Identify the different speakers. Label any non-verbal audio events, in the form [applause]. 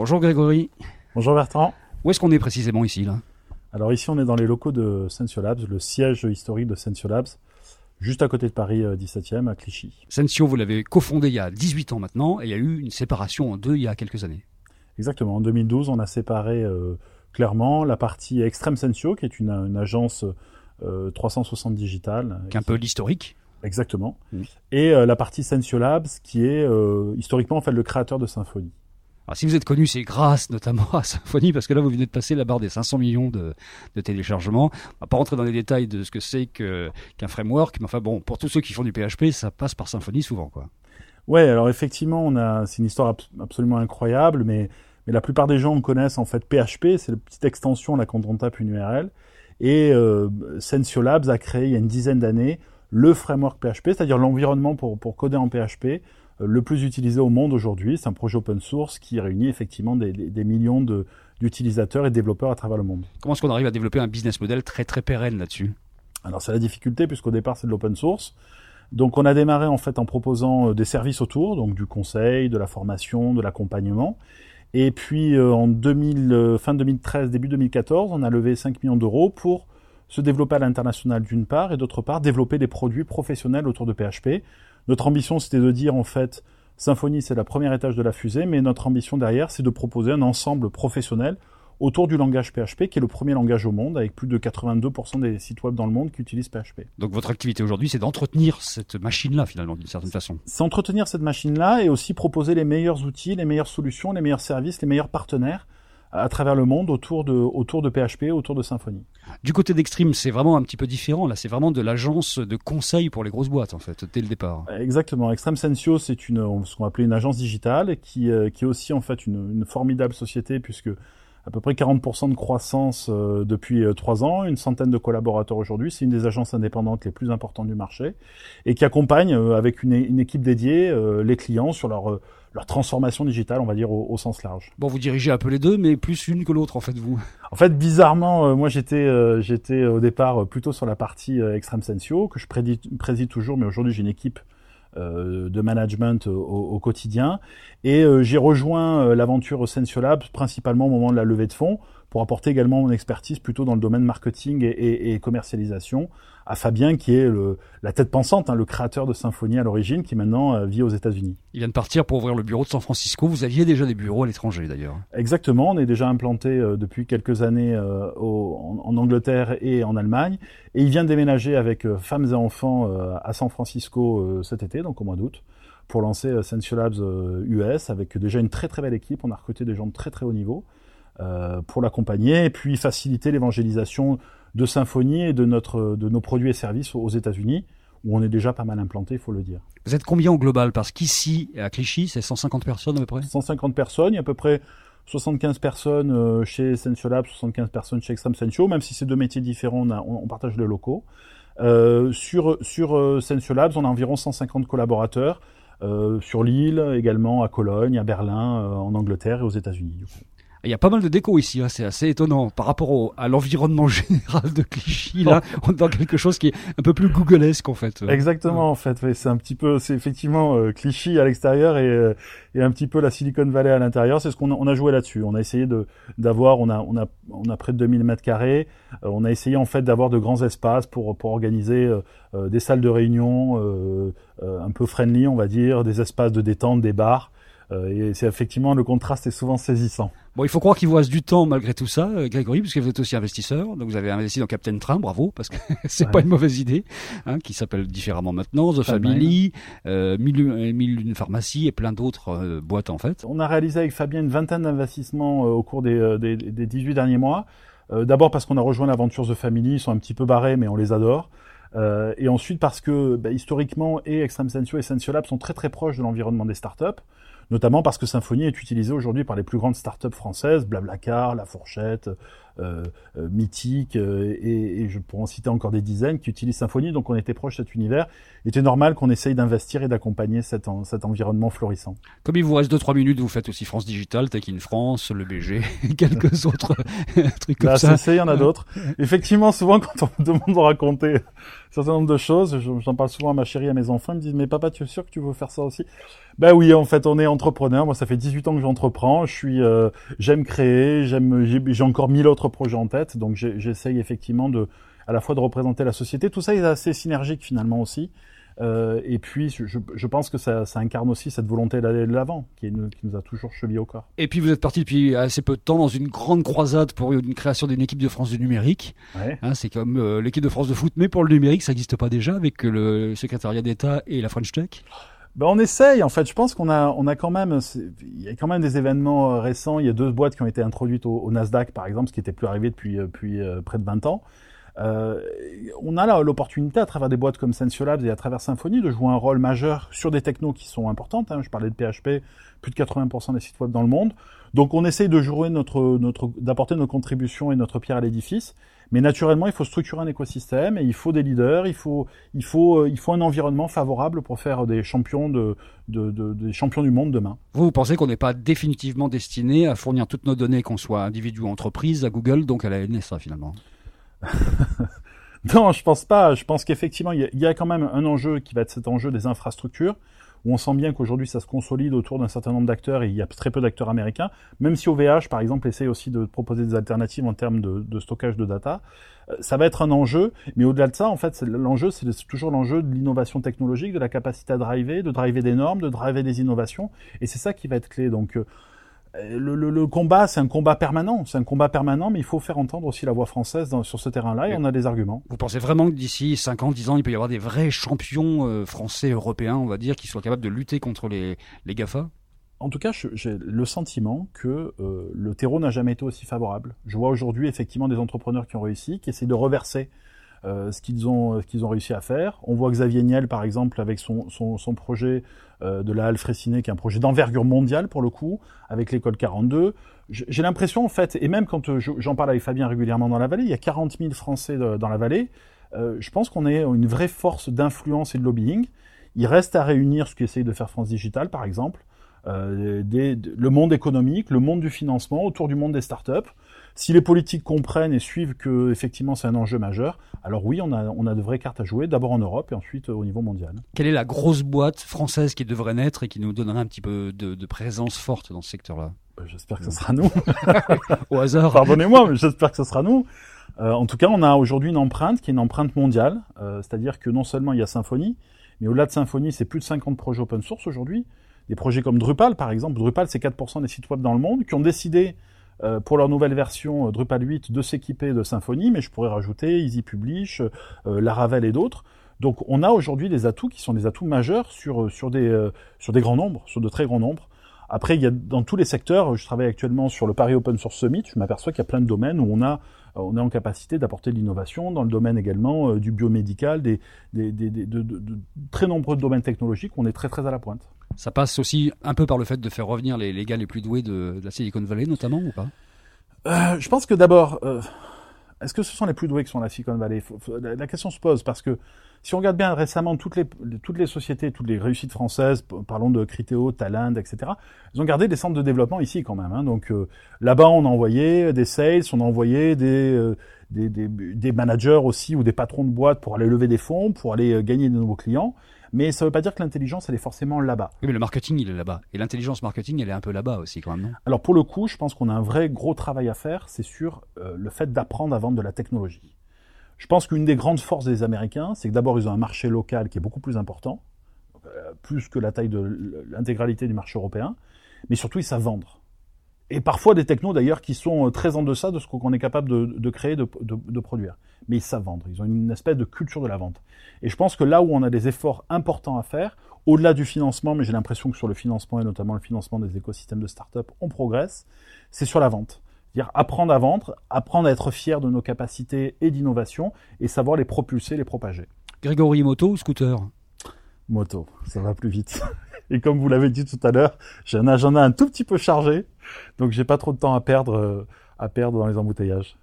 Speaker 1: Bonjour Grégory.
Speaker 2: Bonjour Bertrand.
Speaker 1: Où est-ce qu'on est précisément ici là?
Speaker 2: Alors ici on est dans les locaux de Sensio Labs, le siège historique de Sensio Labs, juste à côté de Paris 17e à Clichy.
Speaker 1: Sensio, vous l'avez cofondé il y a 18 ans maintenant et il y a eu une séparation en deux il y a quelques années.
Speaker 2: Exactement, en 2012 on a séparé euh, clairement la partie Extreme Sensio qui est une, une agence euh, 360 digitale.
Speaker 1: Qui est un peu l'historique.
Speaker 2: Exactement. Et euh, la partie Sensio Labs qui est euh, historiquement en fait le créateur de Symfony.
Speaker 1: Alors, si vous êtes connu, c'est grâce notamment à Symfony, parce que là, vous venez de passer la barre des 500 millions de, téléchargements. On va pas rentrer dans les détails de ce que c'est qu'un framework, mais enfin bon, pour tous ceux qui font du PHP, ça passe par Symfony souvent, quoi.
Speaker 2: Ouais, alors effectivement, on a, c'est une histoire abs- absolument incroyable, mais, la plupart des gens connaissent en fait PHP, c'est la petite extension là quand on tape une URL. Et euh, Sensio Labs a créé il y a une dizaine d'années le framework PHP, c'est-à-dire l'environnement pour, coder en PHP le plus utilisé au monde aujourd'hui. C'est un projet open source qui réunit effectivement des, des- des millions de- d'utilisateurs et de développeurs à travers le monde.
Speaker 1: Comment est-ce qu'on arrive à développer un business model très très pérenne là-dessus?
Speaker 2: Alors c'est la difficulté puisqu'au départ c'est de l'open source. Donc on a démarré en fait en proposant euh, des services autour, donc du conseil, de la formation, de l'accompagnement. Et puis euh, en 2000, euh, fin 2013, début 2014, on a levé 5 millions d'euros pour se développer à l'international d'une part et d'autre part développer des produits professionnels autour de PHP. Notre ambition c'était de dire en fait Symfony c'est la première étage de la fusée, mais notre ambition derrière c'est de proposer un ensemble professionnel autour du langage PHP, qui est le premier langage au monde, avec plus de 82% des sites web dans le monde qui utilisent PHP.
Speaker 1: Donc votre activité aujourd'hui, c'est d'entretenir cette machine-là, finalement, d'une certaine façon.
Speaker 2: C'est entretenir cette machine-là et aussi proposer les meilleurs outils, les meilleures solutions, les meilleurs services, les meilleurs partenaires à travers le monde autour de, autour de PHP, autour de Symfony.
Speaker 1: Du côté d'Extreme, c'est vraiment un petit peu différent. Là, c'est vraiment de l'agence de conseil pour les grosses boîtes, en fait, dès le départ.
Speaker 2: Exactement. Extreme Sensio, c'est une, ce qu'on appelait une agence digitale qui, euh, qui est aussi en fait une, une formidable société puisque à peu près 40% de croissance euh, depuis euh, trois ans, une centaine de collaborateurs aujourd'hui. C'est une des agences indépendantes les plus importantes du marché et qui accompagne euh, avec une, une équipe dédiée euh, les clients sur leur, euh, leur transformation digitale, on va dire au, au sens large.
Speaker 1: Bon, vous dirigez un peu les deux, mais plus une que l'autre, en fait, vous.
Speaker 2: En fait, bizarrement, euh, moi j'étais euh, j'étais au départ euh, plutôt sur la partie euh, Extreme Sensio que je préside, préside toujours, mais aujourd'hui j'ai une équipe de management au, au quotidien. Et euh, j'ai rejoint euh, l'aventure Sensio principalement au moment de la levée de fonds pour apporter également mon expertise plutôt dans le domaine marketing et, et, et commercialisation à Fabien qui est le, la tête pensante, hein, le créateur de Symfony à l'origine qui maintenant euh, vit aux États-Unis.
Speaker 1: Il vient de partir pour ouvrir le bureau de San Francisco. Vous aviez déjà des bureaux à l'étranger, d'ailleurs.
Speaker 2: Exactement, on est déjà implanté euh, depuis quelques années euh, au, en, en, Angleterre et en Allemagne. Et il vient de déménager avec femmes et enfants à San Francisco cet été, donc au mois d'août, pour lancer Sensio Labs US avec déjà une très très belle équipe. On a recruté des gens de très très haut niveau pour l'accompagner et puis faciliter l'évangélisation de Symfony et de, notre, de nos produits et services aux États-Unis où on est déjà pas mal implanté, il faut le dire.
Speaker 1: Vous êtes combien au global? Parce qu'ici, à Clichy, c'est 150 personnes à peu près?
Speaker 2: 150 personnes, il y a à peu près 75 personnes euh, chez Sensio Lab, 75 personnes chez Extreme Sensio, même si c'est deux métiers différents, on, a, on, on partage les locaux. Euh, sur sur euh, Sensio Labs, on a environ 150 collaborateurs euh, sur l'île, également à Cologne, à Berlin, euh, en Angleterre et aux États-Unis.
Speaker 1: Il y a pas mal de déco ici, hein, c'est assez étonnant par rapport au, à l'environnement [laughs] général de Clichy. Là, on est dans quelque chose qui est un peu plus googlesque en fait.
Speaker 2: Exactement, en fait, oui, c'est un petit peu, c'est effectivement euh, Clichy à l'extérieur et, euh, et un petit peu la Silicon Valley à l'intérieur. C'est ce qu'on a, on a joué là-dessus. On a essayé de d'avoir, on a on a on a près de 2000 mètres carrés. Euh, on a essayé en fait d'avoir de grands espaces pour pour organiser euh, des salles de réunion euh, un peu friendly, on va dire, des espaces de détente, des bars. Euh, et c'est effectivement le contraste est souvent saisissant.
Speaker 1: Bon, il faut croire qu'il vous reste du temps malgré tout ça, euh, Grégory, puisque vous êtes aussi investisseur. Donc vous avez investi dans Captain Train, bravo, parce que [laughs] c'est ouais. pas une mauvaise idée, hein, qui s'appelle différemment maintenant, The Family, euh, Mille, Mille une pharmacie et plein d'autres euh, boîtes en fait.
Speaker 2: On a réalisé avec Fabien une vingtaine d'investissements euh, au cours des, des, des, 18 derniers mois. Euh, D'abord parce qu'on a rejoint l'aventure The Family, ils sont un petit peu barrés, mais on les adore. Euh, et ensuite parce que bah, historiquement et Extreme Sensio et Sensio Lab sont très très proches de l'environnement des startups notamment parce que Symfony est utilisé aujourd'hui par les plus grandes startups françaises, Blablacar, La Fourchette, mythiques et, et, je pourrais en citer encore des dizaines qui utilisent Symfony. Donc on était proche de cet univers. Il était normal qu'on essaye d'investir et d'accompagner cet, cet environnement florissant.
Speaker 1: Comme il vous reste 2-3 minutes, vous faites aussi France Digital, Tech in France, le BG, [laughs] quelques autres [laughs] trucs comme ça.
Speaker 2: il y en a d'autres. Effectivement, souvent quand on me demande de raconter un certain nombre de choses, j'en parle souvent à ma chérie, à mes enfants, ils me disent mais papa, tu es sûr que tu veux faire ça aussi? Ben oui, en fait, on est entrepreneur. Moi, ça fait 18 ans que j'entreprends. Je suis, euh, j'aime créer, j'aime, j'ai encore mille autres projets en tête, donc j'essaye effectivement de, à la fois de représenter la société. Tout ça est assez synergique finalement aussi. Euh, et puis, je, je, pense que ça, ça, incarne aussi cette volonté d'aller de l'avant, qui, qui, nous a toujours chevillé au corps.
Speaker 1: Et puis, vous êtes parti depuis assez peu de temps dans une grande croisade pour une création d'une équipe de France du numérique. Ouais. Hein, c'est comme euh, l'équipe de France de foot, mais pour le numérique, ça n'existe pas déjà avec le secrétariat d'État et la French Tech
Speaker 2: ben on essaye. En fait, je pense qu'on a, on a quand même, il y a quand même des événements euh, récents. Il y a deux boîtes qui ont été introduites au, Nasdaq, par exemple, ce qui n'était plus arrivé depuis, depuis près de 20 ans. Euh, on a l'opportunité à travers des boîtes comme Sensiolabs et à travers Symfony de jouer un rôle majeur sur des technos qui sont importantes. Hein. Je parlais de PHP, plus de 80% des sites web dans le monde. Donc on essaye de jouer notre, notre, d'apporter nos contributions et notre pierre à l'édifice. Mais naturellement, il faut structurer un écosystème et il faut des leaders, il faut, il faut, euh, il faut un environnement favorable pour faire des champions de, de, de des champions du monde demain.
Speaker 1: Vous, vous pensez qu'on n'est pas définitivement destiné à fournir toutes nos données, qu'on soit individu ou entreprise, à Google, donc à la NSA finalement? [laughs]
Speaker 2: Non, je pense pas. Je pense qu'effectivement, il y, a quand même un enjeu qui va être cet enjeu des infrastructures, où on sent bien qu'aujourd'hui, ça se consolide autour d'un certain nombre d'acteurs, et il y a très peu d'acteurs américains, même si OVH, par exemple, essaye aussi de proposer des alternatives en termes de, stockage de data. Euh, ça va être un enjeu, mais au-delà de ça, en fait, l'enjeu, c'est toujours l'enjeu de l'innovation technologique, de la capacité à driver, de driver des normes, de driver des innovations, et c'est ça qui va être clé. Donc, euh, le, le, le, combat, c'est un combat permanent. C'est un combat permanent, mais il faut faire entendre aussi la voix française dans, sur ce terrain-là, et on a des arguments.
Speaker 1: Vous pensez vraiment que d'ici 5 ans, 10 ans, il peut y avoir des vrais champions euh, français, européens, on va dire, qui soient capables de lutter contre les, les GAFA?
Speaker 2: En tout cas, j'ai le sentiment que euh, le terreau n'a jamais été aussi favorable. Je vois aujourd'hui effectivement des entrepreneurs qui ont réussi, qui essaient de reverser euh, ce qu'ils ont, qu'ils ont réussi à faire. On voit Xavier Niel, par exemple, avec son, son, son projet euh, de la Halle Fraissinet, qui est un projet d'envergure mondiale pour le coup, avec l'école 42. J'ai l'impression, en fait, et même quand euh, j'en parle avec Fabien régulièrement dans la vallée, il y a 40 000 Français dans la vallée. Euh, je pense qu'on est une vraie force d'influence et de lobbying. Il reste à réunir ce qu'essaye de faire France Digital, par exemple, euh, des, le monde économique, le monde du financement, autour du monde des startups. Si les politiques comprennent et suivent que effectivement c'est un enjeu majeur, alors oui, on a, on a de vraies cartes à jouer, d'abord en Europe et ensuite au niveau mondial.
Speaker 1: Quelle est la grosse boîte française qui devrait naître et qui nous donnerait un petit peu de, de présence forte dans ce secteur-là?
Speaker 2: Euh, J'espère que ce sera nous. [laughs]
Speaker 1: au hasard.
Speaker 2: Pardonnez-moi, mais j'espère que ce sera nous. Euh, en tout cas, on a aujourd'hui une empreinte qui est une empreinte mondiale, euh, c'est-à-dire que non seulement il y a Symfony, mais au-delà de Symfony, c'est plus de 50 projets open source aujourd'hui. Des projets comme Drupal, par exemple. Drupal, c'est 4% des sites web dans le monde qui ont décidé euh, pour leur nouvelle version euh, Drupal 8 de s'équiper de Symfony, mais je pourrais rajouter Easy Publish, euh, Laravel et d'autres. Donc on a aujourd'hui des atouts qui sont des atouts majeurs sur, sur, des, sur des grands nombres, sur de très grands nombres. Après, il y a dans tous les secteurs, je travaille actuellement sur le Paris Open Source Summit, je m'aperçois qu'il y a plein de domaines où on a on est en capacité d'apporter de l'innovation dans le domaine également du biomédical, des, des, de, très nombreux domaines technologiques on est très très à la pointe.
Speaker 1: Ça passe aussi un peu par le fait de faire revenir les, les gars les plus doués de, la Silicon Valley, notamment, ou pas?
Speaker 2: Euh, Je pense que d'abord, euh, est-ce que ce sont les plus doués qui sont la Silicon Valley? La, question se pose parce que si on regarde bien récemment toutes les, toutes les sociétés, toutes les réussites françaises, parlons de Criteo, Talend, etc., ils ont gardé des centres de développement ici quand même. Hein. Donc euh, là-bas, on a envoyé des sales, on a envoyé des, euh, des, des, des, managers aussi ou des patrons de boîtes pour aller lever des fonds, pour aller euh, gagner de nouveaux clients mais ça ne veut pas dire que l'intelligence, elle est forcément là-bas.
Speaker 1: Oui, mais le marketing, il est là-bas. Et l'intelligence marketing, elle est un peu là-bas aussi, quand même, non?
Speaker 2: Alors, pour le coup, je pense qu'on a un vrai gros travail à faire, c'est sur euh, le fait d'apprendre à vendre de la technologie. Je pense qu'une des grandes forces des Américains, c'est que d'abord, ils ont un marché local qui est beaucoup plus important, euh, plus que la taille de l'intégralité du marché européen, mais surtout, ils savent vendre et parfois des technos d'ailleurs qui sont euh, très en deçà de ce qu'on est capable de, de créer, de, de, de, produire. Mais ils savent vendre, ils ont une espèce de culture de la vente. Et je pense que là où on a des efforts importants à faire, au-delà du financement, mais j'ai l'impression que sur le financement et notamment le financement des écosystèmes de start-up, on progresse, c'est sur la vente. Dire apprendre à vendre, apprendre à être fier de nos capacités et d'innovation et savoir les propulser, les propager.
Speaker 1: Grégory, moto ou scooter?
Speaker 2: Moto, ça va plus vite. Et comme vous l'avez dit tout à l'heure, j'ai un agenda un tout petit peu chargé, donc j'ai pas trop de temps à perdre, euh, à perdre dans les embouteillages.